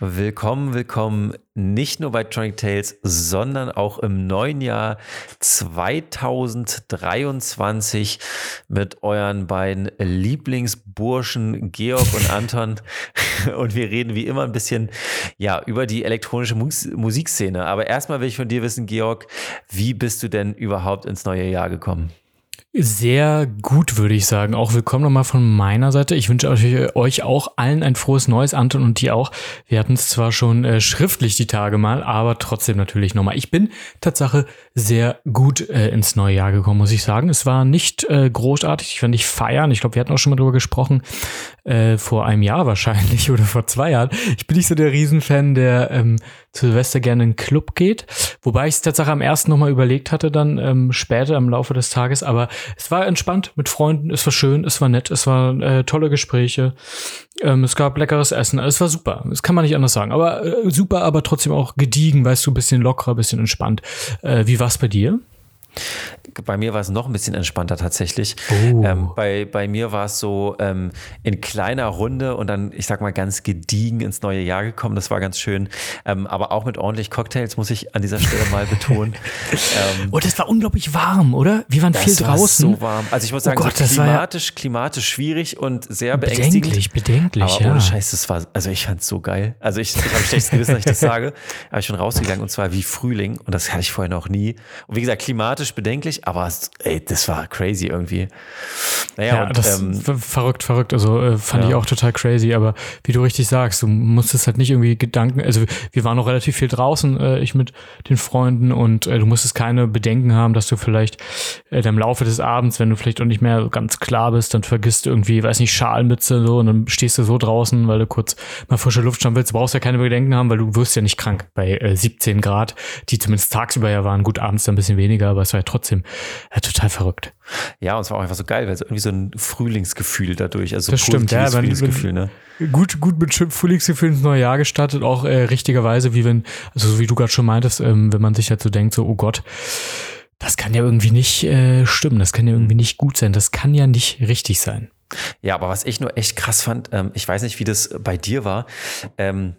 Willkommen, willkommen nicht nur bei Tronic Tales, sondern auch im neuen Jahr 2023 mit euren beiden Lieblingsburschen Georg und Anton. Und wir reden wie immer ein bisschen ja, über die elektronische Mus Musikszene. Aber erstmal will ich von dir wissen, Georg, wie bist du denn überhaupt ins neue Jahr gekommen? Sehr gut, würde ich sagen. Auch willkommen nochmal von meiner Seite. Ich wünsche euch, auch allen ein frohes Neues, Anton und dir auch. Wir hatten es zwar schon äh, schriftlich die Tage mal, aber trotzdem natürlich nochmal. Ich bin Tatsache sehr gut äh, ins neue Jahr gekommen, muss ich sagen. Es war nicht äh, großartig. Ich fand nicht feiern. Ich glaube, wir hatten auch schon mal drüber gesprochen. Äh, vor einem Jahr wahrscheinlich oder vor zwei Jahren. Ich bin nicht so der Riesenfan, der ähm, zu Silvester gerne in den Club geht. Wobei ich es tatsächlich am ersten nochmal überlegt hatte, dann ähm, später im Laufe des Tages. Aber es war entspannt mit Freunden, es war schön, es war nett, es waren äh, tolle Gespräche. Ähm, es gab leckeres Essen, es war super. Das kann man nicht anders sagen. Aber äh, super, aber trotzdem auch gediegen, weißt du, bisschen lockerer, bisschen entspannt. Äh, wie war's bei dir? Bei mir war es noch ein bisschen entspannter tatsächlich. Oh. Ähm, bei, bei mir war es so ähm, in kleiner Runde und dann, ich sag mal, ganz gediegen ins neue Jahr gekommen. Das war ganz schön. Ähm, aber auch mit ordentlich Cocktails, muss ich an dieser Stelle mal betonen. ähm, und es war unglaublich warm, oder? Wir waren viel draußen. so warm. Also ich muss oh sagen, oh Gott, so klimatisch, ja klimatisch schwierig und sehr beängstigend. Bedenklich, bedenklich, aber ja. ohne Scheiß, das war, also ich fand es so geil. Also ich, ich habe schlechtes Gewissen, dass ich das sage. Aber ich bin rausgegangen und zwar wie Frühling und das hatte ich vorher noch nie. Und wie gesagt, klimatisch bedenklich, aber ey, das war crazy irgendwie. Naja, ja, und, das ähm, verrückt, verrückt. Also äh, fand ja. ich auch total crazy. Aber wie du richtig sagst, du musstest halt nicht irgendwie Gedanken. Also wir waren noch relativ viel draußen, äh, ich mit den Freunden und äh, du musstest keine Bedenken haben, dass du vielleicht äh, im Laufe des Abends, wenn du vielleicht auch nicht mehr ganz klar bist, dann vergisst irgendwie, weiß nicht, Schalmütze so und dann stehst du so draußen, weil du kurz mal frische Luft schauen willst. Du brauchst ja keine Bedenken haben, weil du wirst ja nicht krank bei äh, 17 Grad, die zumindest tagsüber ja waren. Gut, abends dann ein bisschen weniger, aber es war ja trotzdem ja, total verrückt. Ja, und es war auch einfach so geil, weil es irgendwie so ein Frühlingsgefühl dadurch, also das stimmt, ja, Frühlingsgefühl, ne? Gut, gut mit Frühlingsgefühl ins neue Jahr gestartet, auch äh, richtigerweise, wie wenn, also so wie du gerade schon meintest, ähm, wenn man sich halt so denkt, so, oh Gott, das kann ja irgendwie nicht äh, stimmen, das kann ja irgendwie nicht gut sein, das kann ja nicht richtig sein. Ja, aber was ich nur echt krass fand, ähm, ich weiß nicht, wie das bei dir war, ähm,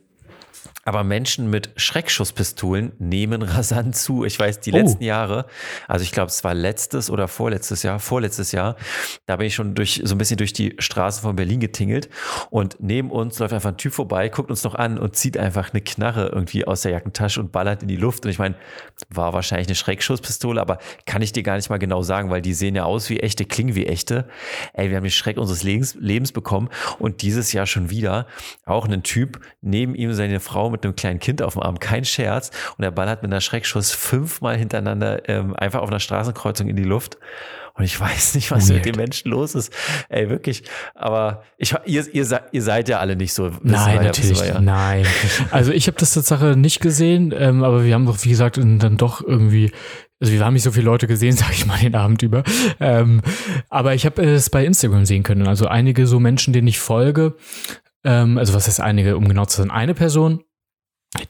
aber Menschen mit Schreckschusspistolen nehmen rasant zu. Ich weiß, die oh. letzten Jahre, also ich glaube, es war letztes oder vorletztes Jahr, vorletztes Jahr, da bin ich schon durch so ein bisschen durch die Straßen von Berlin getingelt und neben uns läuft einfach ein Typ vorbei, guckt uns noch an und zieht einfach eine Knarre irgendwie aus der Jackentasche und ballert in die Luft. Und ich meine, war wahrscheinlich eine Schreckschusspistole, aber kann ich dir gar nicht mal genau sagen, weil die sehen ja aus wie echte, klingen wie echte. Ey, wir haben den Schreck unseres Lebens, Lebens bekommen und dieses Jahr schon wieder auch einen Typ, neben ihm seine Frau mit einem kleinen Kind auf dem Arm, kein Scherz. Und der Ball hat mit einer Schreckschuss fünfmal hintereinander ähm, einfach auf einer Straßenkreuzung in die Luft. Und ich weiß nicht, was Weird. mit den Menschen los ist. Ey, wirklich. Aber ich, ihr, ihr, ihr seid ja alle nicht so. Nein, natürlich. Ja. Nein. Also ich habe das Tatsache nicht gesehen, ähm, aber wir haben doch, wie gesagt, dann doch irgendwie also wir haben nicht so viele Leute gesehen, sage ich mal, den Abend über. Ähm, aber ich habe es bei Instagram sehen können. Also einige so Menschen, denen ich folge, ähm, also was heißt einige, um genau zu sein, eine Person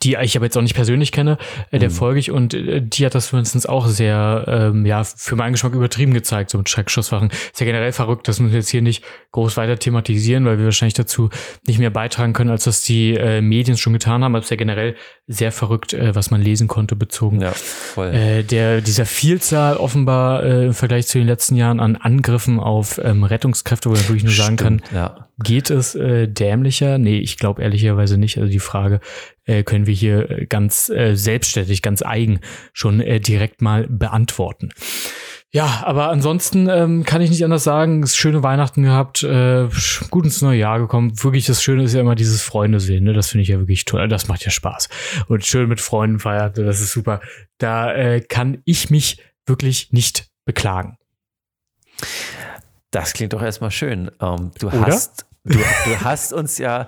die ich aber jetzt auch nicht persönlich kenne, äh, der mhm. folge ich und äh, die hat das mindestens auch sehr, ähm, ja, für meinen Geschmack übertrieben gezeigt, so mit Schreckschusswaffen. Ist ja generell verrückt, das müssen wir jetzt hier nicht groß weiter thematisieren, weil wir wahrscheinlich dazu nicht mehr beitragen können, als das die äh, Medien schon getan haben. Aber es ist ja generell sehr verrückt, äh, was man lesen konnte, bezogen. Ja, voll. Äh, der, dieser Vielzahl offenbar äh, im Vergleich zu den letzten Jahren an Angriffen auf ähm, Rettungskräfte, wo man wirklich nur sagen kann, ja. geht es äh, dämlicher? Nee, ich glaube ehrlicherweise nicht. Also die Frage, äh, können wir hier äh, ganz äh, selbstständig, ganz eigen schon äh, direkt mal beantworten. Ja, aber ansonsten ähm, kann ich nicht anders sagen. Schöne Weihnachten gehabt, äh, gut ins neue Jahr gekommen. Wirklich das Schöne ist ja immer dieses Freunde sehen. Ne? Das finde ich ja wirklich toll. Das macht ja Spaß. Und schön mit Freunden feiern, das ist super. Da äh, kann ich mich wirklich nicht beklagen. Das klingt doch erstmal schön. Ähm, du Oder? hast Du, du, hast uns ja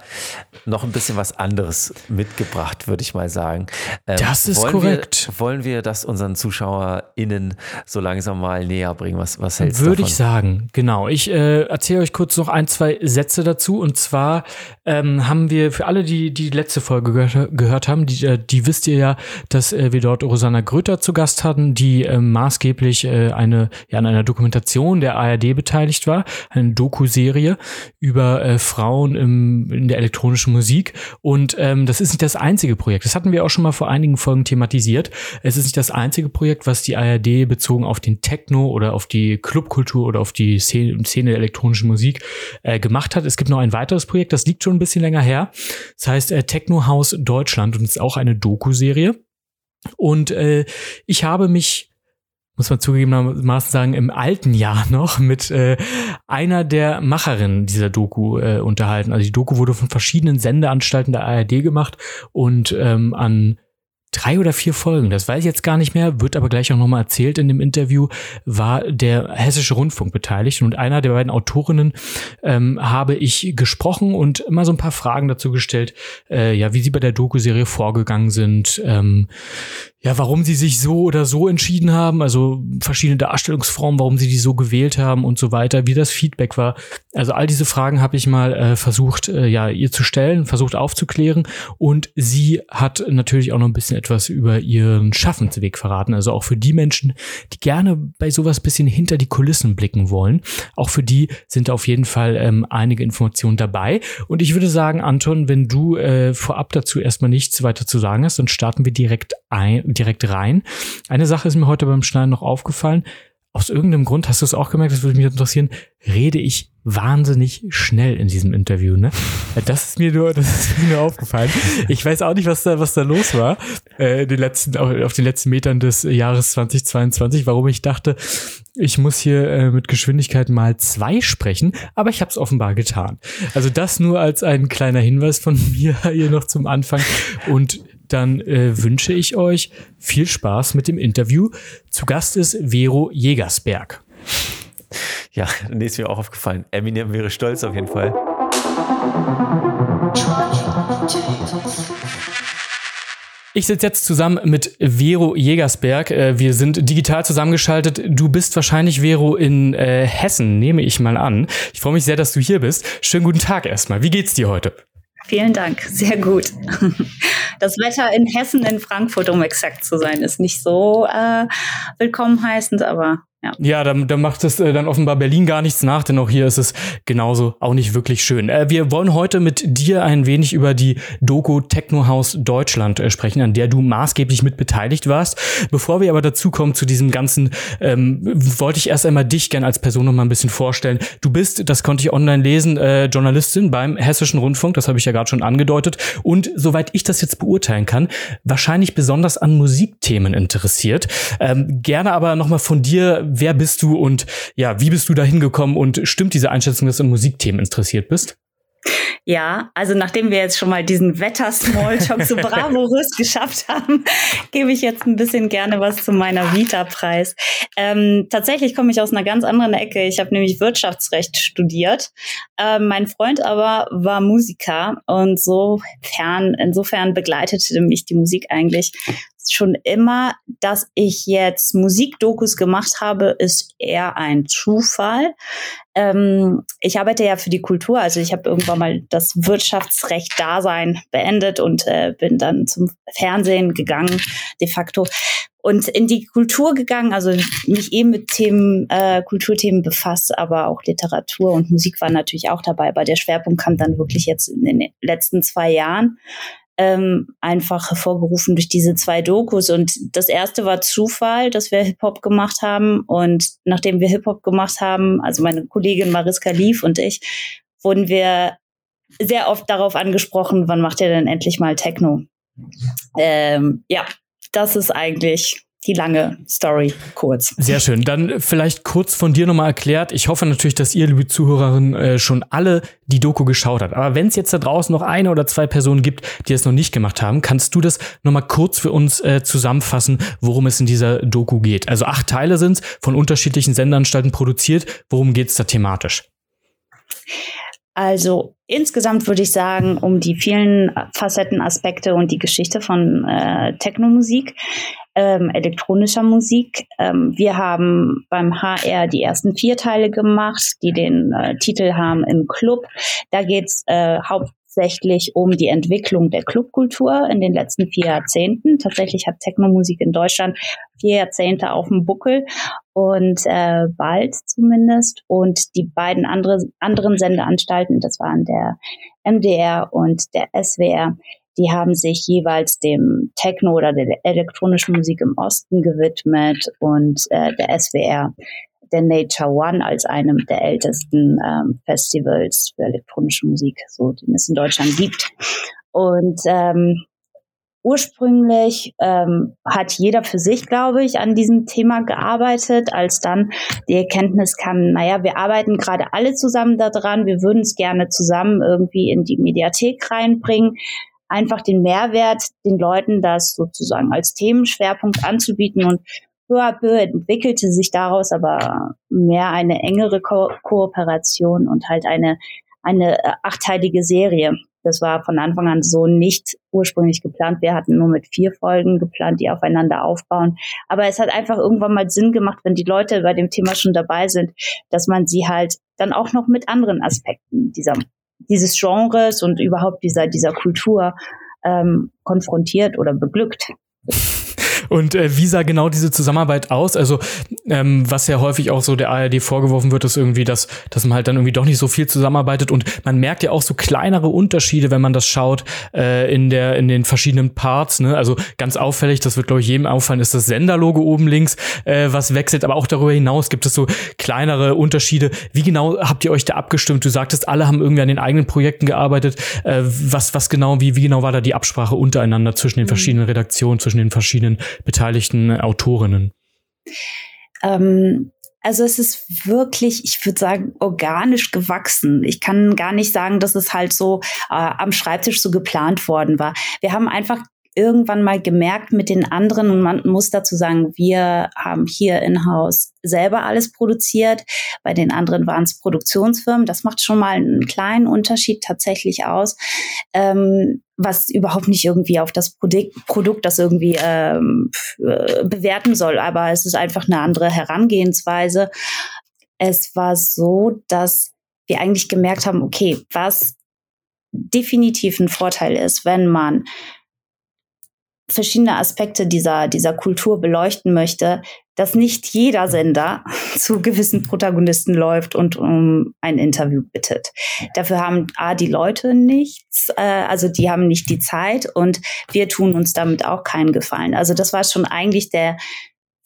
noch ein bisschen was anderes mitgebracht, würde ich mal sagen. Ähm, das ist wollen korrekt. Wir, wollen wir das unseren ZuschauerInnen so langsam mal näher bringen? Was, was hältst du Würde ich sagen, genau. Ich äh, erzähle euch kurz noch ein, zwei Sätze dazu. Und zwar ähm, haben wir für alle, die die letzte Folge gehört, gehört haben, die, äh, die wisst ihr ja, dass äh, wir dort Rosanna Gröter zu Gast hatten, die äh, maßgeblich eine, ja, an einer Dokumentation der ARD beteiligt war, eine Doku-Serie über äh, Frauen im, in der elektronischen Musik. Und ähm, das ist nicht das einzige Projekt. Das hatten wir auch schon mal vor einigen Folgen thematisiert. Es ist nicht das einzige Projekt, was die ARD bezogen auf den Techno oder auf die Clubkultur oder auf die Szene, Szene der elektronischen Musik äh, gemacht hat. Es gibt noch ein weiteres Projekt, das liegt schon ein bisschen länger her. Das heißt äh, Techno House Deutschland und ist auch eine Doku-Serie. Und äh, ich habe mich muss man zugegebenermaßen sagen, im alten Jahr noch mit äh, einer der Macherinnen dieser Doku äh, unterhalten. Also die Doku wurde von verschiedenen Sendeanstalten der ARD gemacht und ähm, an drei oder vier Folgen, das weiß ich jetzt gar nicht mehr, wird aber gleich auch nochmal erzählt in dem Interview, war der Hessische Rundfunk beteiligt und einer der beiden Autorinnen ähm, habe ich gesprochen und immer so ein paar Fragen dazu gestellt, äh, ja, wie sie bei der Doku-Serie vorgegangen sind, ähm, ja, warum sie sich so oder so entschieden haben, also verschiedene Darstellungsformen, warum sie die so gewählt haben und so weiter, wie das Feedback war. Also all diese Fragen habe ich mal äh, versucht, äh, ja, ihr zu stellen, versucht aufzuklären und sie hat natürlich auch noch ein bisschen etwas über ihren Schaffensweg verraten. Also auch für die Menschen, die gerne bei sowas bisschen hinter die Kulissen blicken wollen. Auch für die sind auf jeden Fall ähm, einige Informationen dabei. Und ich würde sagen, Anton, wenn du äh, vorab dazu erstmal nichts weiter zu sagen hast, dann starten wir direkt ein direkt rein. Eine Sache ist mir heute beim Schneiden noch aufgefallen. Aus irgendeinem Grund, hast du es auch gemerkt, das würde mich interessieren, rede ich wahnsinnig schnell in diesem Interview, ne? Das ist mir nur, das ist mir nur aufgefallen. Ich weiß auch nicht, was da, was da los war, äh, den letzten, auf den letzten Metern des Jahres 2022, warum ich dachte, ich muss hier äh, mit Geschwindigkeit mal zwei sprechen, aber ich habe es offenbar getan. Also das nur als ein kleiner Hinweis von mir hier noch zum Anfang und dann äh, wünsche ich euch viel Spaß mit dem Interview. Zu Gast ist Vero Jägersberg. Ja, nee, ist mir auch aufgefallen. Eminem wäre stolz auf jeden Fall. Ich sitze jetzt zusammen mit Vero Jägersberg. Äh, wir sind digital zusammengeschaltet. Du bist wahrscheinlich, Vero, in äh, Hessen, nehme ich mal an. Ich freue mich sehr, dass du hier bist. Schönen guten Tag erstmal. Wie geht's dir heute? Vielen Dank, sehr gut. Das Wetter in Hessen, in Frankfurt, um exakt zu sein, ist nicht so äh, willkommen heißend, aber ja, ja da, da macht es äh, dann offenbar Berlin gar nichts nach, denn auch hier ist es genauso auch nicht wirklich schön. Äh, wir wollen heute mit dir ein wenig über die Doku Techno House Deutschland äh, sprechen, an der du maßgeblich mit beteiligt warst. Bevor wir aber dazu kommen zu diesem ganzen, ähm, wollte ich erst einmal dich gern als Person noch mal ein bisschen vorstellen. Du bist, das konnte ich online lesen, äh, Journalistin beim Hessischen Rundfunk, das habe ich ja gerade schon angedeutet. Und soweit ich das jetzt beurteilen kann, wahrscheinlich besonders an Musikthemen interessiert. Ähm, gerne aber noch mal von dir wer bist du und ja, wie bist du da hingekommen und stimmt diese Einschätzung, dass du an Musikthemen interessiert bist? Ja, also nachdem wir jetzt schon mal diesen Wetter-Smalltalk so bravourös geschafft haben, gebe ich jetzt ein bisschen gerne was zu meiner Vita-Preis. Ähm, tatsächlich komme ich aus einer ganz anderen Ecke. Ich habe nämlich Wirtschaftsrecht studiert. Ähm, mein Freund aber war Musiker und sofern, insofern begleitete mich die Musik eigentlich schon immer, dass ich jetzt Musikdokus gemacht habe, ist eher ein Zufall. Ähm, ich arbeite ja für die Kultur, also ich habe irgendwann mal das Wirtschaftsrecht Dasein beendet und äh, bin dann zum Fernsehen gegangen, de facto und in die Kultur gegangen, also mich eben mit Themen, äh, Kulturthemen befasst, aber auch Literatur und Musik war natürlich auch dabei. Aber der Schwerpunkt kam dann wirklich jetzt in den letzten zwei Jahren ähm, einfach hervorgerufen durch diese zwei Dokus. Und das erste war Zufall, dass wir Hip-Hop gemacht haben. Und nachdem wir Hip-Hop gemacht haben, also meine Kollegin Mariska Lief und ich, wurden wir sehr oft darauf angesprochen, wann macht ihr denn endlich mal Techno? Ähm, ja, das ist eigentlich die lange Story kurz. Sehr schön. Dann vielleicht kurz von dir nochmal erklärt. Ich hoffe natürlich, dass ihr, liebe Zuhörerinnen, äh, schon alle die Doku geschaut habt. Aber wenn es jetzt da draußen noch eine oder zwei Personen gibt, die es noch nicht gemacht haben, kannst du das nochmal kurz für uns äh, zusammenfassen, worum es in dieser Doku geht? Also acht Teile sind von unterschiedlichen Sendeanstalten produziert. Worum geht es da thematisch? Also insgesamt würde ich sagen, um die vielen Facetten, Aspekte und die Geschichte von äh, Technomusik ähm, elektronischer Musik. Ähm, wir haben beim HR die ersten vier Teile gemacht, die den äh, Titel haben im Club. Da geht's äh, haupt hauptsächlich um die Entwicklung der Clubkultur in den letzten vier Jahrzehnten. Tatsächlich hat Technomusik in Deutschland vier Jahrzehnte auf dem Buckel und äh, bald zumindest. Und die beiden andere, anderen Sendeanstalten, das waren der MDR und der SWR, die haben sich jeweils dem Techno oder der elektronischen Musik im Osten gewidmet und äh, der SWR der Nature One als einem der ältesten ähm, Festivals für elektronische Musik, so den es in Deutschland gibt. Und ähm, ursprünglich ähm, hat jeder für sich, glaube ich, an diesem Thema gearbeitet, als dann die Erkenntnis kam, naja, wir arbeiten gerade alle zusammen daran, wir würden es gerne zusammen irgendwie in die Mediathek reinbringen einfach den Mehrwert, den Leuten das sozusagen als Themenschwerpunkt anzubieten und peu à peu entwickelte sich daraus aber mehr eine engere Ko Kooperation und halt eine, eine äh, achteilige Serie. Das war von Anfang an so nicht ursprünglich geplant. Wir hatten nur mit vier Folgen geplant, die aufeinander aufbauen. Aber es hat einfach irgendwann mal Sinn gemacht, wenn die Leute bei dem Thema schon dabei sind, dass man sie halt dann auch noch mit anderen Aspekten dieser dieses Genres und überhaupt dieser, dieser Kultur ähm, konfrontiert oder beglückt. Und äh, wie sah genau diese Zusammenarbeit aus? Also, ähm, was ja häufig auch so der ARD vorgeworfen wird, ist irgendwie, dass, dass man halt dann irgendwie doch nicht so viel zusammenarbeitet. Und man merkt ja auch so kleinere Unterschiede, wenn man das schaut, äh, in, der, in den verschiedenen Parts. Ne? Also ganz auffällig, das wird, glaube ich, jedem auffallen, ist das Senderlogo oben links, äh, was wechselt. Aber auch darüber hinaus gibt es so kleinere Unterschiede. Wie genau habt ihr euch da abgestimmt? Du sagtest, alle haben irgendwie an den eigenen Projekten gearbeitet. Äh, was, was genau, wie, wie genau war da die Absprache untereinander zwischen den mhm. verschiedenen Redaktionen, zwischen den verschiedenen beteiligten Autorinnen? Ähm, also es ist wirklich, ich würde sagen, organisch gewachsen. Ich kann gar nicht sagen, dass es halt so äh, am Schreibtisch so geplant worden war. Wir haben einfach irgendwann mal gemerkt mit den anderen und man muss dazu sagen, wir haben hier in-house selber alles produziert. Bei den anderen waren es Produktionsfirmen. Das macht schon mal einen kleinen Unterschied tatsächlich aus, ähm, was überhaupt nicht irgendwie auf das Produkt, Produkt das irgendwie ähm, äh, bewerten soll. Aber es ist einfach eine andere Herangehensweise. Es war so, dass wir eigentlich gemerkt haben, okay, was definitiv ein Vorteil ist, wenn man verschiedene Aspekte dieser, dieser Kultur beleuchten möchte, dass nicht jeder Sender zu gewissen Protagonisten läuft und um ein Interview bittet. Dafür haben A, die Leute nichts, äh, also die haben nicht die Zeit und wir tun uns damit auch keinen Gefallen. Also das war schon eigentlich der,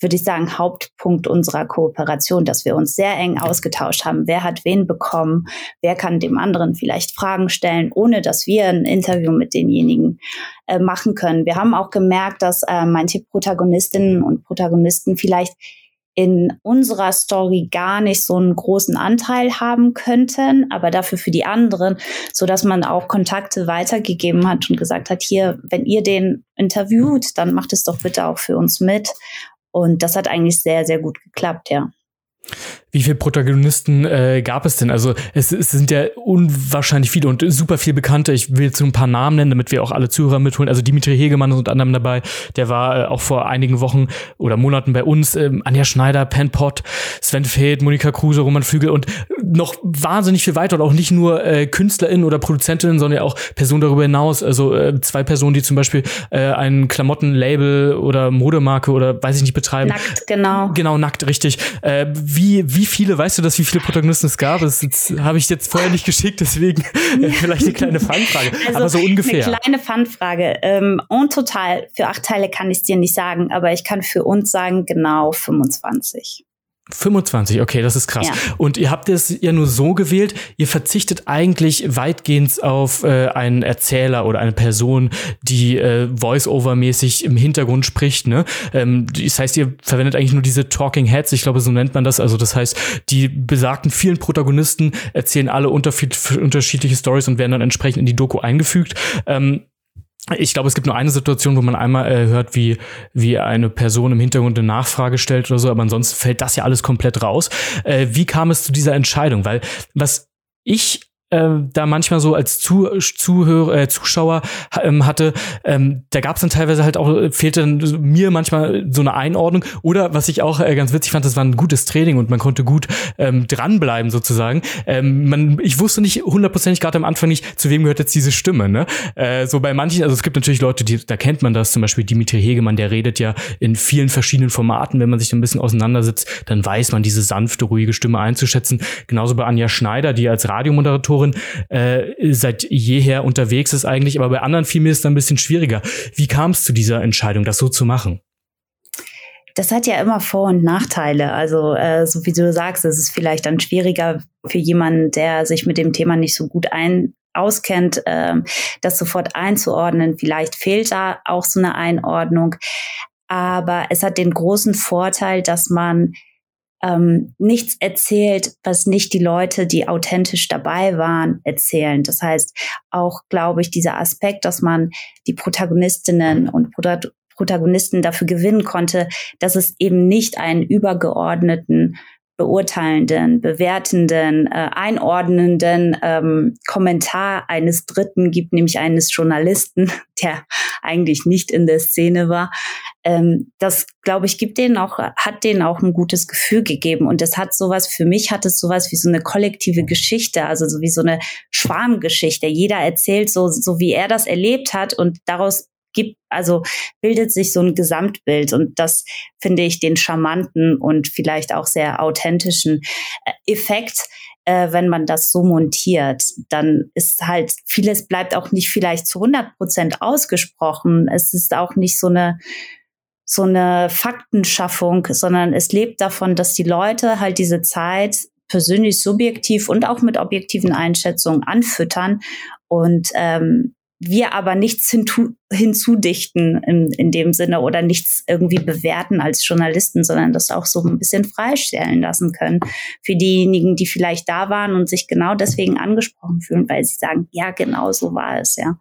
würde ich sagen, Hauptpunkt unserer Kooperation, dass wir uns sehr eng ausgetauscht haben. Wer hat wen bekommen? Wer kann dem anderen vielleicht Fragen stellen, ohne dass wir ein Interview mit denjenigen äh, machen können? Wir haben auch gemerkt, dass äh, manche Protagonistinnen und Protagonisten vielleicht in unserer Story gar nicht so einen großen Anteil haben könnten, aber dafür für die anderen, so dass man auch Kontakte weitergegeben hat und gesagt hat, hier, wenn ihr den interviewt, dann macht es doch bitte auch für uns mit und das hat eigentlich sehr, sehr gut geklappt, ja. Wie viele Protagonisten äh, gab es denn? Also es, es, sind ja unwahrscheinlich viele und super viel Bekannte. Ich will jetzt so ein paar Namen nennen, damit wir auch alle Zuhörer mitholen. Also Dimitri Hegemann ist unter anderem dabei. Der war äh, auch vor einigen Wochen oder Monaten bei uns. Ähm, Anja Schneider, Pen Pot, Sven Feld, Monika Kruse, Roman Flügel und noch wahnsinnig viel weiter. Und auch nicht nur äh, KünstlerInnen oder ProduzentInnen, sondern auch Personen darüber hinaus. Also äh, zwei Personen, die zum Beispiel äh, ein Klamottenlabel oder Modemarke oder weiß ich nicht betreiben. Nackt, genau. Genau, nackt, richtig. Äh, wie, wie viele, weißt du das, wie viele Protagonisten es gab? Das habe ich jetzt vorher nicht geschickt, deswegen vielleicht eine kleine Fanfrage. Also aber so ungefähr. Eine kleine Fanfrage. Ähm, und total, für acht Teile kann ich es dir nicht sagen, aber ich kann für uns sagen, genau 25. 25, okay, das ist krass. Ja. Und ihr habt es ja nur so gewählt, ihr verzichtet eigentlich weitgehend auf äh, einen Erzähler oder eine Person, die äh, Voice-Over-mäßig im Hintergrund spricht. Ne? Ähm, das heißt, ihr verwendet eigentlich nur diese Talking Heads, ich glaube, so nennt man das. Also das heißt, die besagten vielen Protagonisten erzählen alle unterschiedliche Stories und werden dann entsprechend in die Doku eingefügt. Ähm, ich glaube, es gibt nur eine Situation, wo man einmal äh, hört, wie, wie eine Person im Hintergrund eine Nachfrage stellt oder so, aber ansonsten fällt das ja alles komplett raus. Äh, wie kam es zu dieser Entscheidung? Weil was ich äh, da manchmal so als Zu Zuhörer, äh, Zuschauer ähm, hatte, ähm, da gab es dann teilweise halt auch, fehlte dann mir manchmal so eine Einordnung. Oder was ich auch äh, ganz witzig fand, das war ein gutes Training und man konnte gut ähm, dranbleiben sozusagen. Ähm, man, ich wusste nicht hundertprozentig gerade am Anfang nicht, zu wem gehört jetzt diese Stimme. Ne? Äh, so bei manchen, also es gibt natürlich Leute, die, da kennt man das, zum Beispiel Dimitri Hegemann, der redet ja in vielen verschiedenen Formaten. Wenn man sich ein bisschen auseinandersetzt, dann weiß man diese sanfte, ruhige Stimme einzuschätzen. Genauso bei Anja Schneider, die als Radiomoderatorin Autorin äh, seit jeher unterwegs ist eigentlich, aber bei anderen fiel mir es dann ein bisschen schwieriger. Wie kam es zu dieser Entscheidung, das so zu machen? Das hat ja immer Vor- und Nachteile. Also, äh, so wie du sagst, es ist vielleicht dann schwieriger für jemanden, der sich mit dem Thema nicht so gut ein auskennt, äh, das sofort einzuordnen. Vielleicht fehlt da auch so eine Einordnung. Aber es hat den großen Vorteil, dass man ähm, nichts erzählt, was nicht die Leute, die authentisch dabei waren, erzählen. Das heißt, auch, glaube ich, dieser Aspekt, dass man die Protagonistinnen und Protagonisten dafür gewinnen konnte, dass es eben nicht einen übergeordneten beurteilenden, bewertenden, äh, einordnenden ähm, Kommentar eines Dritten gibt, nämlich eines Journalisten, der eigentlich nicht in der Szene war. Ähm, das, glaube ich, gibt denen auch, hat denen auch ein gutes Gefühl gegeben. Und das hat sowas, für mich hat es sowas wie so eine kollektive Geschichte, also so wie so eine Schwarmgeschichte. Jeder erzählt so, so wie er das erlebt hat und daraus gibt, also bildet sich so ein Gesamtbild und das finde ich den charmanten und vielleicht auch sehr authentischen äh, Effekt, äh, wenn man das so montiert, dann ist halt vieles bleibt auch nicht vielleicht zu 100 Prozent ausgesprochen. Es ist auch nicht so eine so eine Faktenschaffung, sondern es lebt davon, dass die Leute halt diese Zeit persönlich subjektiv und auch mit objektiven Einschätzungen anfüttern und ähm, wir aber nichts hinzudichten in, in dem Sinne oder nichts irgendwie bewerten als Journalisten, sondern das auch so ein bisschen freistellen lassen können für diejenigen, die vielleicht da waren und sich genau deswegen angesprochen fühlen, weil sie sagen, ja, genau so war es, ja.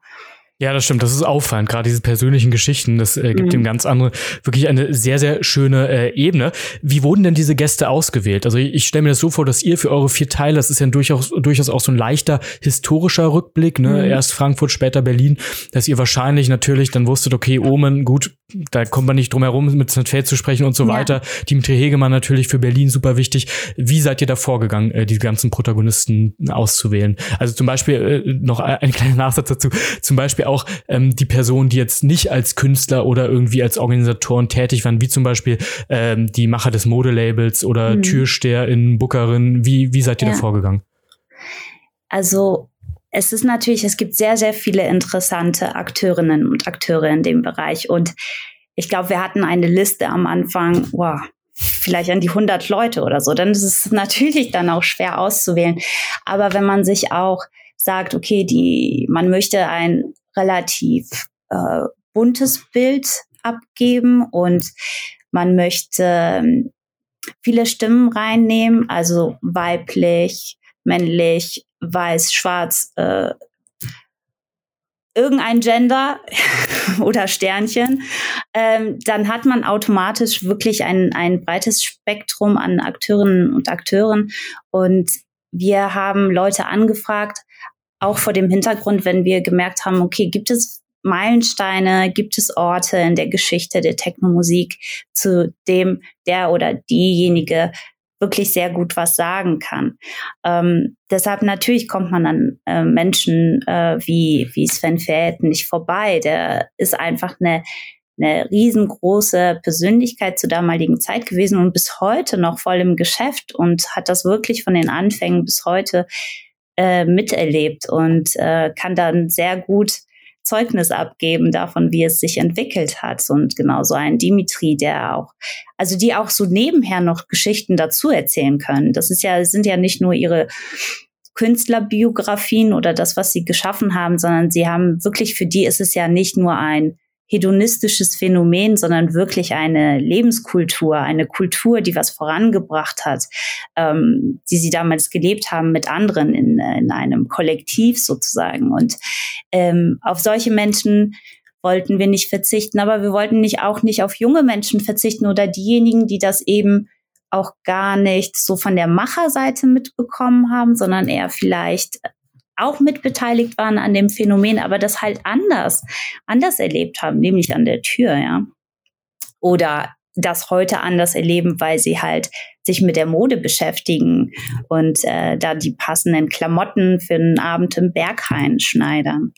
Ja, das stimmt. Das ist auffallend. Gerade diese persönlichen Geschichten, das äh, gibt mhm. dem ganz andere, wirklich eine sehr, sehr schöne äh, Ebene. Wie wurden denn diese Gäste ausgewählt? Also ich, ich stelle mir das so vor, dass ihr für eure vier Teile, das ist ja durchaus, durchaus auch so ein leichter historischer Rückblick, ne? Mhm. Erst Frankfurt, später Berlin, dass ihr wahrscheinlich natürlich dann wusstet, okay, Omen, gut, da kommt man nicht drum herum, mit Feld zu sprechen und so ja. weiter. Dimitri Hegemann natürlich für Berlin super wichtig. Wie seid ihr da vorgegangen, äh, die ganzen Protagonisten auszuwählen? Also zum Beispiel, äh, noch ein kleiner Nachsatz dazu, zum Beispiel auch ähm, die Personen, die jetzt nicht als Künstler oder irgendwie als Organisatoren tätig waren, wie zum Beispiel ähm, die Macher des Modelabels oder mhm. Türsteher in Bookerin. Wie, wie seid ihr ja. da vorgegangen? Also es ist natürlich, es gibt sehr, sehr viele interessante Akteurinnen und Akteure in dem Bereich. Und ich glaube, wir hatten eine Liste am Anfang, wow, vielleicht an die 100 Leute oder so. Dann ist es natürlich dann auch schwer auszuwählen. Aber wenn man sich auch sagt, okay, die, man möchte ein relativ äh, buntes Bild abgeben und man möchte ähm, viele Stimmen reinnehmen, also weiblich, männlich, weiß, schwarz, äh, irgendein Gender oder Sternchen, ähm, dann hat man automatisch wirklich ein, ein breites Spektrum an Akteurinnen und Akteuren. Und wir haben Leute angefragt, auch vor dem Hintergrund, wenn wir gemerkt haben, okay, gibt es Meilensteine, gibt es Orte in der Geschichte der Technomusik, zu dem der oder diejenige wirklich sehr gut was sagen kann. Ähm, deshalb natürlich kommt man an äh, Menschen äh, wie, wie Sven Feld nicht vorbei. Der ist einfach eine, eine riesengroße Persönlichkeit zur damaligen Zeit gewesen und bis heute noch voll im Geschäft und hat das wirklich von den Anfängen bis heute äh, miterlebt und äh, kann dann sehr gut Zeugnis abgeben davon, wie es sich entwickelt hat. Und genauso ein Dimitri, der auch, also die auch so nebenher noch Geschichten dazu erzählen können. Das ist ja, sind ja nicht nur ihre Künstlerbiografien oder das, was sie geschaffen haben, sondern sie haben wirklich, für die ist es ja nicht nur ein hedonistisches Phänomen, sondern wirklich eine Lebenskultur, eine Kultur, die was vorangebracht hat, ähm, die sie damals gelebt haben mit anderen in, in einem Kollektiv sozusagen. Und ähm, auf solche Menschen wollten wir nicht verzichten, aber wir wollten nicht auch nicht auf junge Menschen verzichten oder diejenigen, die das eben auch gar nicht so von der Macherseite mitbekommen haben, sondern eher vielleicht auch mitbeteiligt waren an dem Phänomen, aber das halt anders, anders erlebt haben, nämlich an der Tür, ja. Oder das heute anders erleben, weil sie halt sich mit der Mode beschäftigen und äh, da die passenden Klamotten für einen Abend im Berghain schneidern.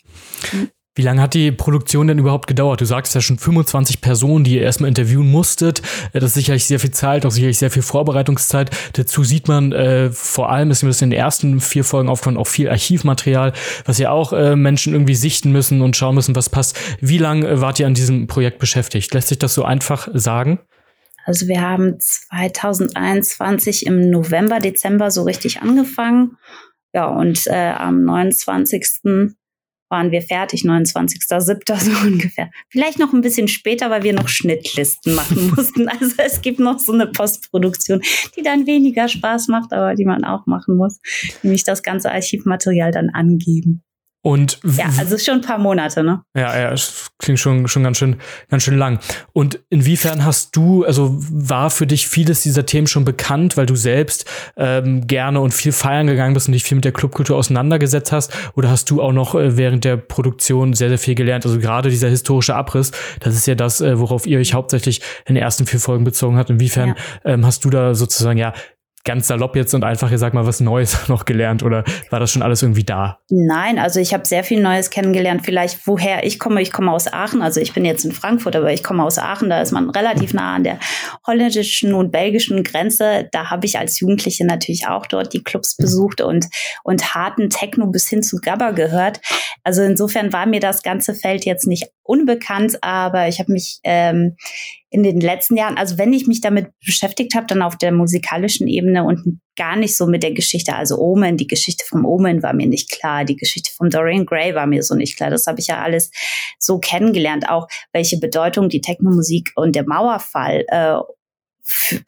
Wie lange hat die Produktion denn überhaupt gedauert? Du sagst ja schon 25 Personen, die ihr erstmal interviewen musstet. Äh, das ist sicherlich sehr viel Zeit, auch sicherlich sehr viel Vorbereitungszeit. Dazu sieht man äh, vor allem, ist mir das in den ersten vier Folgen aufgefallen, auch viel Archivmaterial, was ja auch äh, Menschen irgendwie sichten müssen und schauen müssen, was passt. Wie lange äh, wart ihr an diesem Projekt beschäftigt? Lässt sich das so einfach sagen? Also wir haben 2021 im November, Dezember so richtig angefangen. Ja, und äh, am 29 waren wir fertig, 29.07. so ungefähr. Vielleicht noch ein bisschen später, weil wir noch Schnittlisten machen mussten. Also es gibt noch so eine Postproduktion, die dann weniger Spaß macht, aber die man auch machen muss. Nämlich das ganze Archivmaterial dann angeben. Und ja, also schon ein paar Monate, ne? Ja, ja, es klingt schon, schon ganz schön, ganz schön lang. Und inwiefern hast du, also war für dich vieles dieser Themen schon bekannt, weil du selbst ähm, gerne und viel feiern gegangen bist und dich viel mit der Clubkultur auseinandergesetzt hast? Oder hast du auch noch äh, während der Produktion sehr, sehr viel gelernt? Also gerade dieser historische Abriss, das ist ja das, äh, worauf ihr euch hauptsächlich in den ersten vier Folgen bezogen habt. Inwiefern ja. ähm, hast du da sozusagen ja ganz salopp jetzt und einfach, ihr sag mal, was Neues noch gelernt oder war das schon alles irgendwie da? Nein, also ich habe sehr viel Neues kennengelernt. Vielleicht woher ich komme, ich komme aus Aachen, also ich bin jetzt in Frankfurt, aber ich komme aus Aachen, da ist man relativ nah an der holländischen und belgischen Grenze. Da habe ich als Jugendliche natürlich auch dort die Clubs besucht und, und harten Techno bis hin zu Gabba gehört. Also insofern war mir das ganze Feld jetzt nicht unbekannt, aber ich habe mich ähm, in den letzten Jahren, also wenn ich mich damit beschäftigt habe, dann auf der musikalischen Ebene und gar nicht so mit der Geschichte, also Omen, die Geschichte vom Omen war mir nicht klar, die Geschichte von Dorian Gray war mir so nicht klar. Das habe ich ja alles so kennengelernt, auch welche Bedeutung die Technomusik und der Mauerfall äh,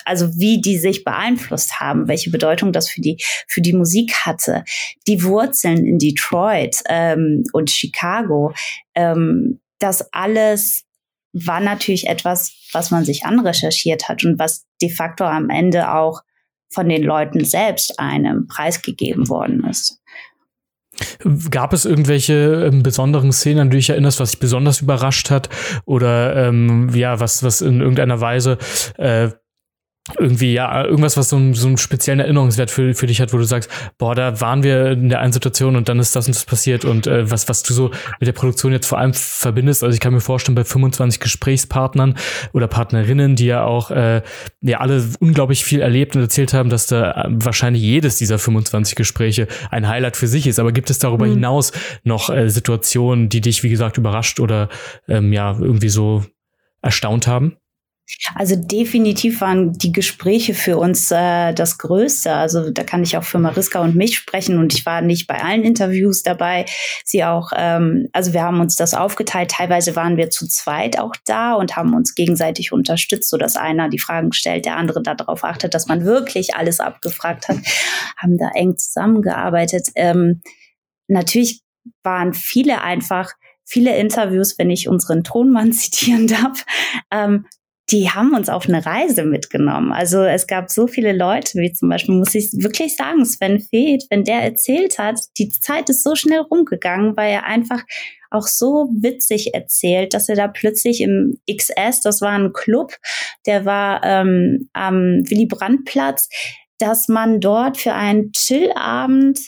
also wie die sich beeinflusst haben, welche Bedeutung das für die für die Musik hatte, die Wurzeln in Detroit ähm, und Chicago, ähm, das alles war natürlich etwas, was man sich anrecherchiert hat und was de facto am Ende auch von den Leuten selbst einem preisgegeben worden ist. Gab es irgendwelche ähm, besonderen Szenen, an die du dich erinnerst, was dich besonders überrascht hat? Oder ähm, ja, was, was in irgendeiner Weise äh, irgendwie, ja, irgendwas, was so, einen, so einen speziellen Erinnerungswert für, für dich hat, wo du sagst, boah, da waren wir in der einen Situation und dann ist das und das passiert und äh, was, was du so mit der Produktion jetzt vor allem verbindest. Also ich kann mir vorstellen, bei 25 Gesprächspartnern oder Partnerinnen, die ja auch äh, ja alle unglaublich viel erlebt und erzählt haben, dass da äh, wahrscheinlich jedes dieser 25 Gespräche ein Highlight für sich ist. Aber gibt es darüber mhm. hinaus noch äh, Situationen, die dich, wie gesagt, überrascht oder ähm, ja, irgendwie so erstaunt haben? Also definitiv waren die Gespräche für uns äh, das Größte. Also da kann ich auch für Mariska und mich sprechen und ich war nicht bei allen Interviews dabei. Sie auch, ähm, also wir haben uns das aufgeteilt. Teilweise waren wir zu zweit auch da und haben uns gegenseitig unterstützt, so dass einer die Fragen stellt, der andere darauf achtet, dass man wirklich alles abgefragt hat. Haben da eng zusammengearbeitet. Ähm, natürlich waren viele einfach viele Interviews, wenn ich unseren Tonmann zitieren darf, ähm, die haben uns auf eine Reise mitgenommen. Also es gab so viele Leute, wie zum Beispiel, muss ich wirklich sagen, Sven Feth, wenn der erzählt hat, die Zeit ist so schnell rumgegangen, weil er einfach auch so witzig erzählt, dass er da plötzlich im XS, das war ein Club, der war ähm, am Willy Brandt Platz, dass man dort für einen Chillabend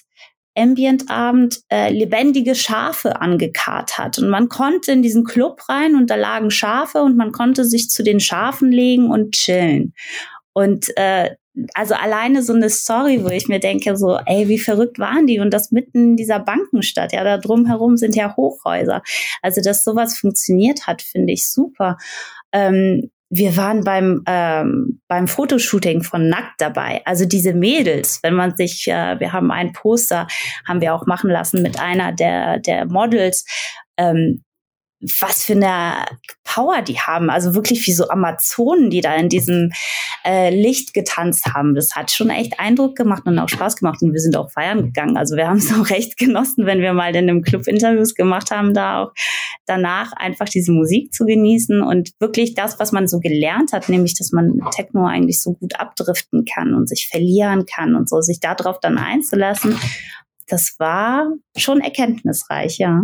Ambient-Abend äh, lebendige Schafe angekarrt hat. Und man konnte in diesen Club rein und da lagen Schafe und man konnte sich zu den Schafen legen und chillen. Und äh, also alleine so eine Story, wo ich mir denke, so, ey, wie verrückt waren die? Und das mitten in dieser Bankenstadt. Ja, da drumherum sind ja Hochhäuser. Also, dass sowas funktioniert hat, finde ich super. Ähm, wir waren beim, ähm, beim Fotoshooting von Nackt dabei. Also diese Mädels, wenn man sich, äh, wir haben ein Poster, haben wir auch machen lassen mit einer der, der Models. Ähm, was für eine Power die haben. Also wirklich wie so Amazonen, die da in diesem äh, Licht getanzt haben. Das hat schon echt Eindruck gemacht und auch Spaß gemacht. Und wir sind auch feiern gegangen. Also wir haben es auch recht genossen, wenn wir mal in einem Club Interviews gemacht haben, da auch danach einfach diese Musik zu genießen und wirklich das, was man so gelernt hat, nämlich, dass man Techno eigentlich so gut abdriften kann und sich verlieren kann und so, sich darauf dann einzulassen das war schon erkenntnisreich, ja.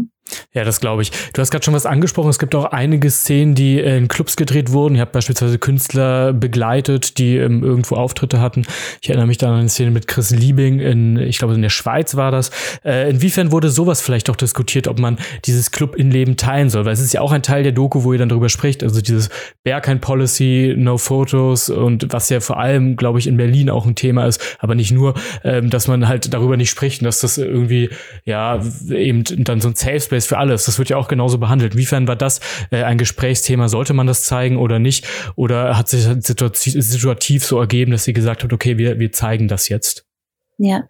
Ja, das glaube ich. Du hast gerade schon was angesprochen. Es gibt auch einige Szenen, die in Clubs gedreht wurden. Ihr habt beispielsweise Künstler begleitet, die ähm, irgendwo Auftritte hatten. Ich erinnere mich da an eine Szene mit Chris Liebing in, ich glaube, in der Schweiz war das. Äh, inwiefern wurde sowas vielleicht auch diskutiert, ob man dieses Club-Innenleben teilen soll? Weil es ist ja auch ein Teil der Doku, wo ihr dann darüber spricht. Also dieses Berghain Policy, No Photos und was ja vor allem, glaube ich, in Berlin auch ein Thema ist, aber nicht nur, ähm, dass man halt darüber nicht spricht und dass das irgendwie, ja, eben dann so ein Safe Space für alles. Das wird ja auch genauso behandelt. Inwiefern war das äh, ein Gesprächsthema? Sollte man das zeigen oder nicht? Oder hat sich das situativ, situativ so ergeben, dass sie gesagt hat, okay, wir, wir zeigen das jetzt? Ja,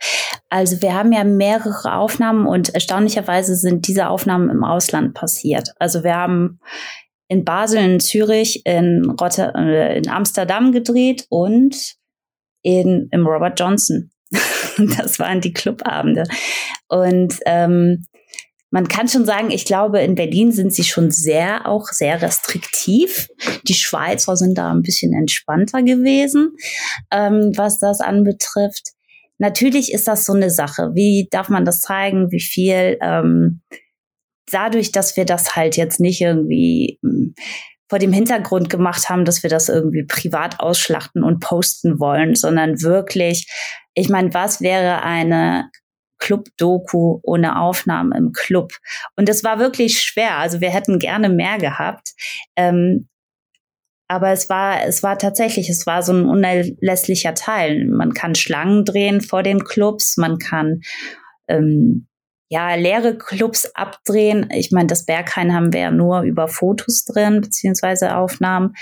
also wir haben ja mehrere Aufnahmen und erstaunlicherweise sind diese Aufnahmen im Ausland passiert. Also wir haben in Basel, in Zürich, in, Rotter äh, in Amsterdam gedreht und in, im Robert Johnson. das waren die Clubabende. Und ähm, man kann schon sagen, ich glaube, in Berlin sind sie schon sehr, auch sehr restriktiv. Die Schweizer sind da ein bisschen entspannter gewesen, ähm, was das anbetrifft. Natürlich ist das so eine Sache. Wie darf man das zeigen? Wie viel? Ähm, dadurch, dass wir das halt jetzt nicht irgendwie hm, vor dem Hintergrund gemacht haben, dass wir das irgendwie privat ausschlachten und posten wollen, sondern wirklich, ich meine, was wäre eine Club-Doku ohne Aufnahmen im Club. Und es war wirklich schwer. Also wir hätten gerne mehr gehabt. Ähm, aber es war, es war tatsächlich, es war so ein unerlässlicher Teil. Man kann Schlangen drehen vor den Clubs, man kann ähm, ja, leere Clubs abdrehen. Ich meine, das Berghain haben wir ja nur über Fotos drin, beziehungsweise Aufnahmen,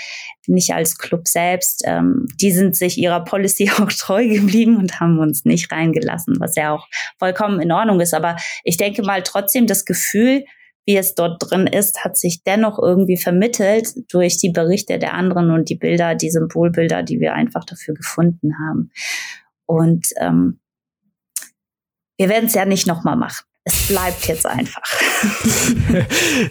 nicht als Club selbst. Ähm, die sind sich ihrer Policy auch treu geblieben und haben uns nicht reingelassen, was ja auch vollkommen in Ordnung ist. Aber ich denke mal trotzdem, das Gefühl, wie es dort drin ist, hat sich dennoch irgendwie vermittelt durch die Berichte der anderen und die Bilder, die Symbolbilder, die wir einfach dafür gefunden haben. Und ähm, wir werden es ja nicht nochmal machen es bleibt jetzt einfach.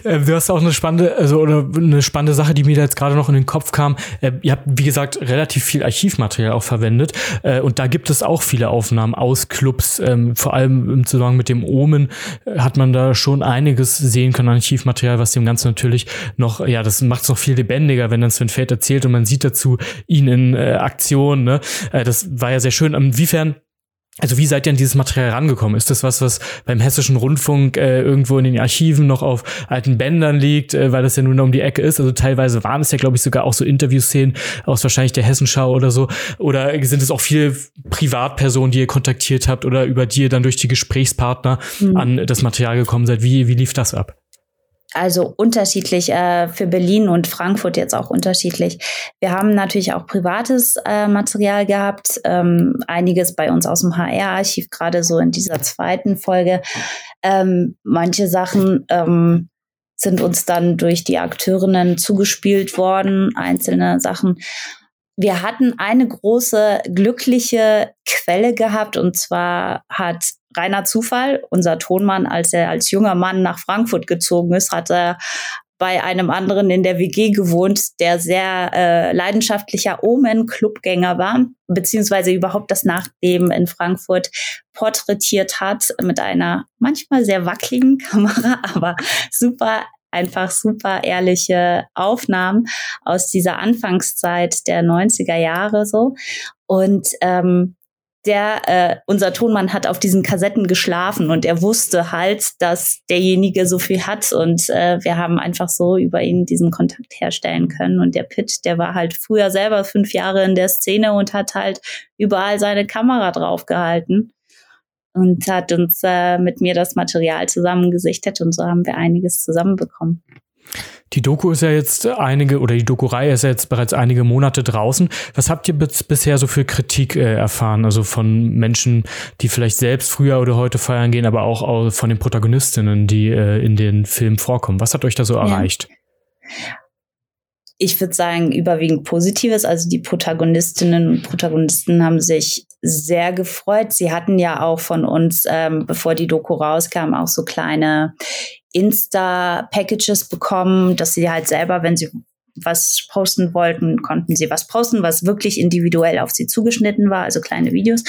Äh, du hast auch eine spannende, also eine spannende Sache, die mir da jetzt gerade noch in den Kopf kam. Äh, ihr habt, wie gesagt, relativ viel Archivmaterial auch verwendet. Äh, und da gibt es auch viele Aufnahmen aus Clubs. Ähm, vor allem im Zusammenhang mit dem Omen hat man da schon einiges sehen können an Archivmaterial, was dem Ganzen natürlich noch, ja, das macht es noch viel lebendiger, wenn dann Sven Feld erzählt und man sieht dazu ihn in äh, Aktion. Ne? das war ja sehr schön. Inwiefern also wie seid ihr an dieses Material rangekommen? Ist das was, was beim Hessischen Rundfunk äh, irgendwo in den Archiven noch auf alten Bändern liegt, äh, weil das ja nun um die Ecke ist? Also teilweise waren es ja, glaube ich, sogar auch so Interviewszenen aus wahrscheinlich der Hessenschau oder so. Oder sind es auch viele Privatpersonen, die ihr kontaktiert habt oder über die ihr dann durch die Gesprächspartner mhm. an das Material gekommen seid? Wie, wie lief das ab? Also unterschiedlich, äh, für Berlin und Frankfurt jetzt auch unterschiedlich. Wir haben natürlich auch privates äh, Material gehabt, ähm, einiges bei uns aus dem HR-Archiv, gerade so in dieser zweiten Folge. Ähm, manche Sachen ähm, sind uns dann durch die Akteurinnen zugespielt worden, einzelne Sachen. Wir hatten eine große glückliche Quelle gehabt und zwar hat reiner Zufall. Unser Tonmann, als er als junger Mann nach Frankfurt gezogen ist, hat er bei einem anderen in der WG gewohnt, der sehr äh, leidenschaftlicher Omen-Clubgänger war, beziehungsweise überhaupt das Nachleben in Frankfurt porträtiert hat mit einer manchmal sehr wackeligen Kamera, aber super einfach super ehrliche Aufnahmen aus dieser Anfangszeit der 90er Jahre so. Und ähm, der, äh, unser Tonmann hat auf diesen Kassetten geschlafen und er wusste halt, dass derjenige so viel hat und äh, wir haben einfach so über ihn diesen Kontakt herstellen können. Und der Pitt, der war halt früher selber fünf Jahre in der Szene und hat halt überall seine Kamera draufgehalten und hat uns äh, mit mir das Material zusammengesichtet und so haben wir einiges zusammenbekommen. Die Doku ist ja jetzt einige, oder die Doku-Reihe ist ja jetzt bereits einige Monate draußen. Was habt ihr bisher so für Kritik äh, erfahren? Also von Menschen, die vielleicht selbst früher oder heute feiern gehen, aber auch von den Protagonistinnen, die äh, in den Filmen vorkommen. Was hat euch da so ja. erreicht? Ich würde sagen, überwiegend Positives. Also die Protagonistinnen und Protagonisten haben sich sehr gefreut. Sie hatten ja auch von uns, ähm, bevor die Doku rauskam, auch so kleine Insta-Packages bekommen, dass sie halt selber, wenn sie was posten wollten, konnten sie was posten, was wirklich individuell auf sie zugeschnitten war, also kleine Videos.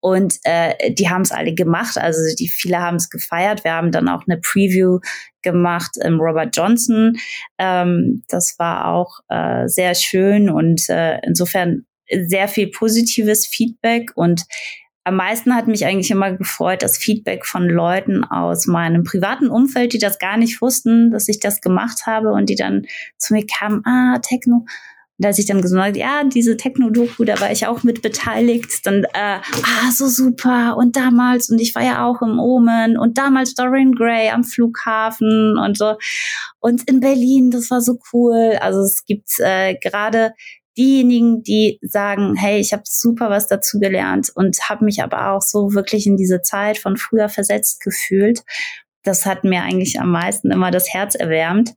Und äh, die haben es alle gemacht. Also die viele haben es gefeiert. Wir haben dann auch eine Preview gemacht im Robert Johnson. Ähm, das war auch äh, sehr schön und äh, insofern sehr viel positives Feedback und am meisten hat mich eigentlich immer gefreut, das Feedback von Leuten aus meinem privaten Umfeld, die das gar nicht wussten, dass ich das gemacht habe und die dann zu mir kamen, ah, Techno. Und als ich dann gesagt habe, ja, diese Techno-Doku, da war ich auch mit beteiligt, dann, äh, ah, so super. Und damals, und ich war ja auch im Omen und damals Dorian Gray am Flughafen und so. Und in Berlin, das war so cool. Also es gibt äh, gerade diejenigen, die sagen, hey, ich habe super was dazu gelernt und habe mich aber auch so wirklich in diese Zeit von früher versetzt gefühlt. Das hat mir eigentlich am meisten immer das Herz erwärmt.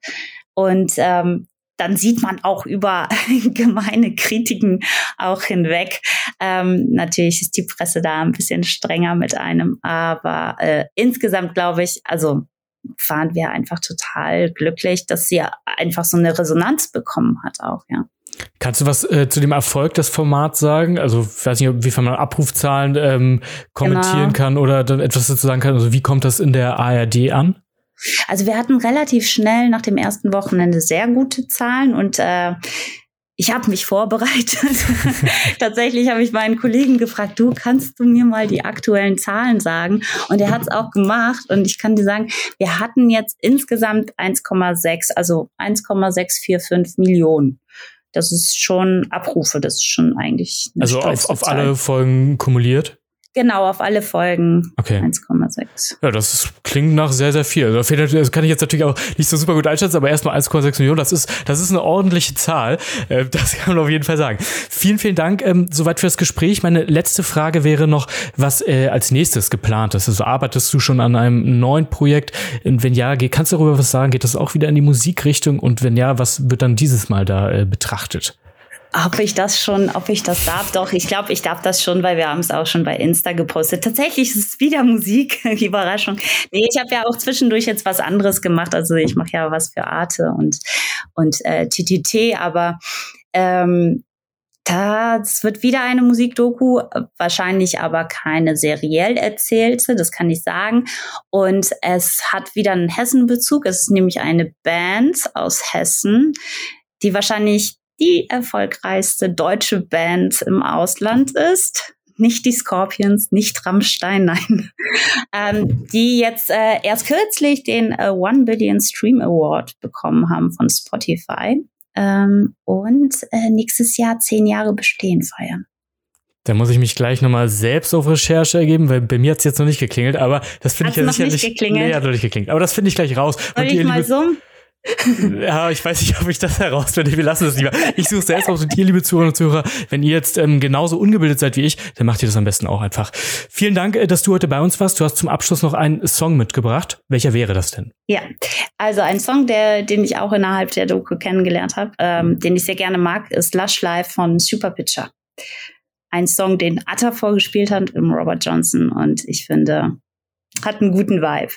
Und ähm, dann sieht man auch über gemeine Kritiken auch hinweg. Ähm, natürlich ist die Presse da ein bisschen strenger mit einem, aber äh, insgesamt glaube ich, also waren wir einfach total glücklich, dass sie einfach so eine Resonanz bekommen hat auch, ja. Kannst du was äh, zu dem Erfolg des Formats sagen? Also, ich weiß nicht, wie viel man Abrufzahlen ähm, kommentieren genau. kann oder dann etwas dazu sagen kann. Also, wie kommt das in der ARD an? Also, wir hatten relativ schnell nach dem ersten Wochenende sehr gute Zahlen und äh, ich habe mich vorbereitet. Tatsächlich habe ich meinen Kollegen gefragt, du kannst du mir mal die aktuellen Zahlen sagen? Und er hat es auch gemacht. Und ich kann dir sagen, wir hatten jetzt insgesamt 1,6, also 1,645 Millionen das ist schon Abrufe, das ist schon eigentlich. also auf, auf alle Folgen kumuliert? Genau, auf alle Folgen okay. 1,6. Ja, das klingt nach sehr, sehr viel. Also das kann ich jetzt natürlich auch nicht so super gut einschätzen, aber erstmal 1,6 Millionen, das ist, das ist eine ordentliche Zahl. Äh, das kann man auf jeden Fall sagen. Vielen, vielen Dank ähm, soweit für das Gespräch. Meine letzte Frage wäre noch, was äh, als nächstes geplant ist. Also arbeitest du schon an einem neuen Projekt? Und wenn ja, kannst du darüber was sagen? Geht das auch wieder in die Musikrichtung? Und wenn ja, was wird dann dieses Mal da äh, betrachtet? Ob ich das schon, ob ich das darf, doch, ich glaube, ich darf das schon, weil wir haben es auch schon bei Insta gepostet. Tatsächlich ist es wieder Musik, die Überraschung. Nee, ich habe ja auch zwischendurch jetzt was anderes gemacht. Also ich mache ja was für Arte und, und äh, TTT, aber ähm, das wird wieder eine Musikdoku, wahrscheinlich aber keine seriell erzählte, das kann ich sagen. Und es hat wieder einen Hessen-Bezug. Es ist nämlich eine Band aus Hessen, die wahrscheinlich die erfolgreichste deutsche Band im Ausland ist. Nicht die Scorpions, nicht Rammstein, nein. ähm, die jetzt äh, erst kürzlich den äh, One Billion Stream Award bekommen haben von Spotify ähm, und äh, nächstes Jahr zehn Jahre Bestehen feiern. Da muss ich mich gleich nochmal selbst auf Recherche ergeben, weil bei mir hat es jetzt noch nicht geklingelt, aber das finde ich ja noch sicherlich. Nicht geklingelt? Nee, hat noch nicht geklingelt. Aber das finde ich gleich raus. Soll ich mal so? ja, ich weiß nicht, ob ich das herausfinde. Wir lassen das lieber. Ich suche selbst aus und ihr, liebe Zuhörer und Zuhörer, wenn ihr jetzt ähm, genauso ungebildet seid wie ich, dann macht ihr das am besten auch einfach. Vielen Dank, äh, dass du heute bei uns warst. Du hast zum Abschluss noch einen Song mitgebracht. Welcher wäre das denn? Ja, also ein Song, der, den ich auch innerhalb der Doku kennengelernt habe, ähm, den ich sehr gerne mag, ist Lush Life von Super Pitcher. Ein Song, den Atta vorgespielt hat im Robert Johnson und ich finde, hat einen guten Vibe.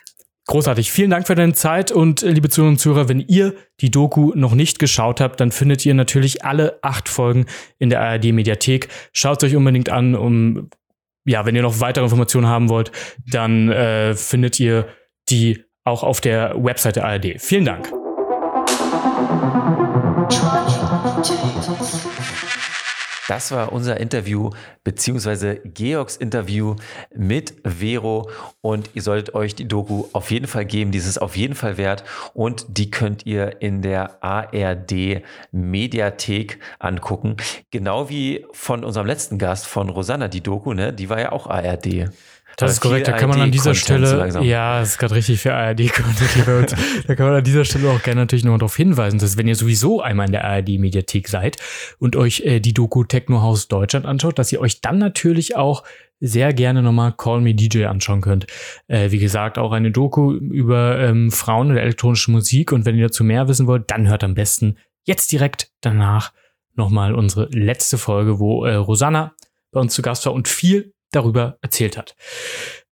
Großartig. Vielen Dank für deine Zeit und äh, liebe Zuhörer und Zuhörer, wenn ihr die Doku noch nicht geschaut habt, dann findet ihr natürlich alle acht Folgen in der ARD Mediathek. Schaut es euch unbedingt an, um ja, wenn ihr noch weitere Informationen haben wollt, dann äh, findet ihr die auch auf der Website der ARD. Vielen Dank. Das war unser Interview, beziehungsweise Georgs Interview mit Vero. Und ihr solltet euch die Doku auf jeden Fall geben. Die ist auf jeden Fall wert. Und die könnt ihr in der ARD Mediathek angucken. Genau wie von unserem letzten Gast, von Rosanna, die Doku, ne? Die war ja auch ARD. Das ist korrekt, da kann man an dieser Stelle, ja, das ist gerade richtig für ARD-Content, da kann man an dieser Stelle auch gerne natürlich noch darauf hinweisen, dass wenn ihr sowieso einmal in der ARD-Mediathek seid und euch äh, die Doku Techno House Deutschland anschaut, dass ihr euch dann natürlich auch sehr gerne nochmal Call Me DJ anschauen könnt. Äh, wie gesagt, auch eine Doku über ähm, Frauen und elektronische Musik. Und wenn ihr dazu mehr wissen wollt, dann hört am besten jetzt direkt danach nochmal unsere letzte Folge, wo äh, Rosanna bei uns zu Gast war und viel darüber erzählt hat.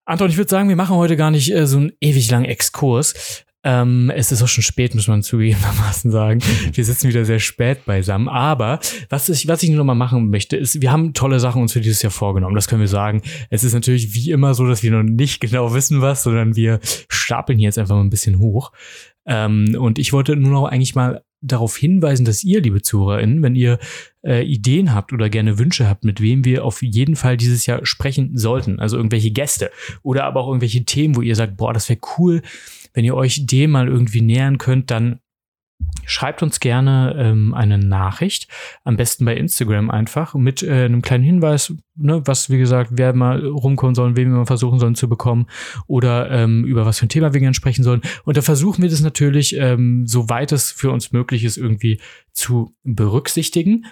Anton, ich würde sagen, wir machen heute gar nicht äh, so einen ewig langen Exkurs. Ähm, es ist auch schon spät, muss man zugegebenermaßen sagen. Wir sitzen wieder sehr spät beisammen. Aber was ich, was ich nur noch mal machen möchte, ist, wir haben tolle Sachen uns für dieses Jahr vorgenommen. Das können wir sagen. Es ist natürlich wie immer so, dass wir noch nicht genau wissen, was, sondern wir stapeln hier jetzt einfach mal ein bisschen hoch. Ähm, und ich wollte nur noch eigentlich mal darauf hinweisen, dass ihr, liebe ZuhörerInnen, wenn ihr äh, Ideen habt oder gerne Wünsche habt, mit wem wir auf jeden Fall dieses Jahr sprechen sollten, also irgendwelche Gäste oder aber auch irgendwelche Themen, wo ihr sagt, boah, das wäre cool, wenn ihr euch dem mal irgendwie nähern könnt, dann Schreibt uns gerne ähm, eine Nachricht, am besten bei Instagram einfach, mit äh, einem kleinen Hinweis, ne, was, wie gesagt, wer mal rumkommen sollen, wen wir mal versuchen sollen zu bekommen oder ähm, über was für ein Thema wir gerne sprechen sollen. Und da versuchen wir das natürlich, ähm, soweit es für uns möglich ist, irgendwie zu berücksichtigen.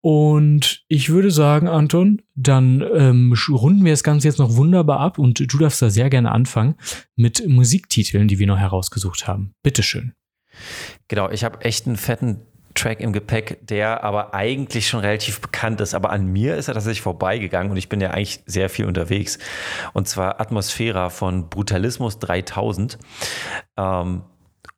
Und ich würde sagen, Anton, dann ähm, runden wir das Ganze jetzt noch wunderbar ab und du darfst da sehr gerne anfangen mit Musiktiteln, die wir noch herausgesucht haben. Bitteschön. Genau, ich habe echt einen fetten Track im Gepäck, der aber eigentlich schon relativ bekannt ist. Aber an mir ist er tatsächlich vorbeigegangen und ich bin ja eigentlich sehr viel unterwegs. Und zwar Atmosphära von Brutalismus 3000. Ähm,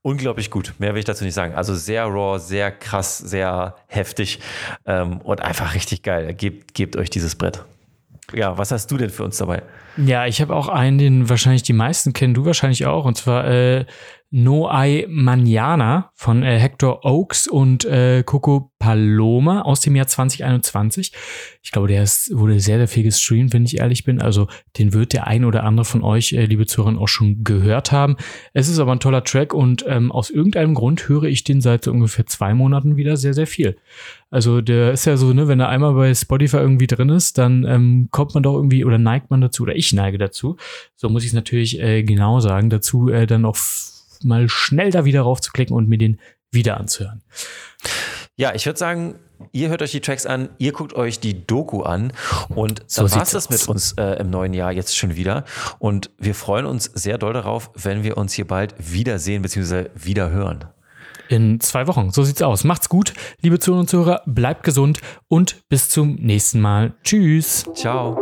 unglaublich gut. Mehr will ich dazu nicht sagen. Also sehr raw, sehr krass, sehr heftig ähm, und einfach richtig geil. Gebt, gebt euch dieses Brett. Ja, was hast du denn für uns dabei? Ja, ich habe auch einen, den wahrscheinlich die meisten kennen, du wahrscheinlich auch, und zwar äh, No Ay Manana von äh, Hector Oaks und äh, Coco Paloma aus dem Jahr 2021. Ich glaube, der ist, wurde sehr, sehr viel gestreamt, wenn ich ehrlich bin. Also den wird der ein oder andere von euch, äh, liebe Zuhörer, auch schon gehört haben. Es ist aber ein toller Track und ähm, aus irgendeinem Grund höre ich den seit so ungefähr zwei Monaten wieder sehr, sehr viel. Also der ist ja so, ne, wenn er einmal bei Spotify irgendwie drin ist, dann ähm, kommt man doch irgendwie oder neigt man dazu, oder ich neige dazu, so muss ich es natürlich äh, genau sagen, dazu äh, dann auch mal schnell da wieder raufzuklicken und mir den wieder anzuhören. Ja, ich würde sagen, ihr hört euch die Tracks an, ihr guckt euch die Doku an und so dann war es das mit uns äh, im neuen Jahr jetzt schon wieder. Und wir freuen uns sehr doll darauf, wenn wir uns hier bald wiedersehen bzw. wieder hören. In zwei Wochen. So sieht's aus. Macht's gut, liebe Zuhörer und Zuhörer. Bleibt gesund und bis zum nächsten Mal. Tschüss. Ciao.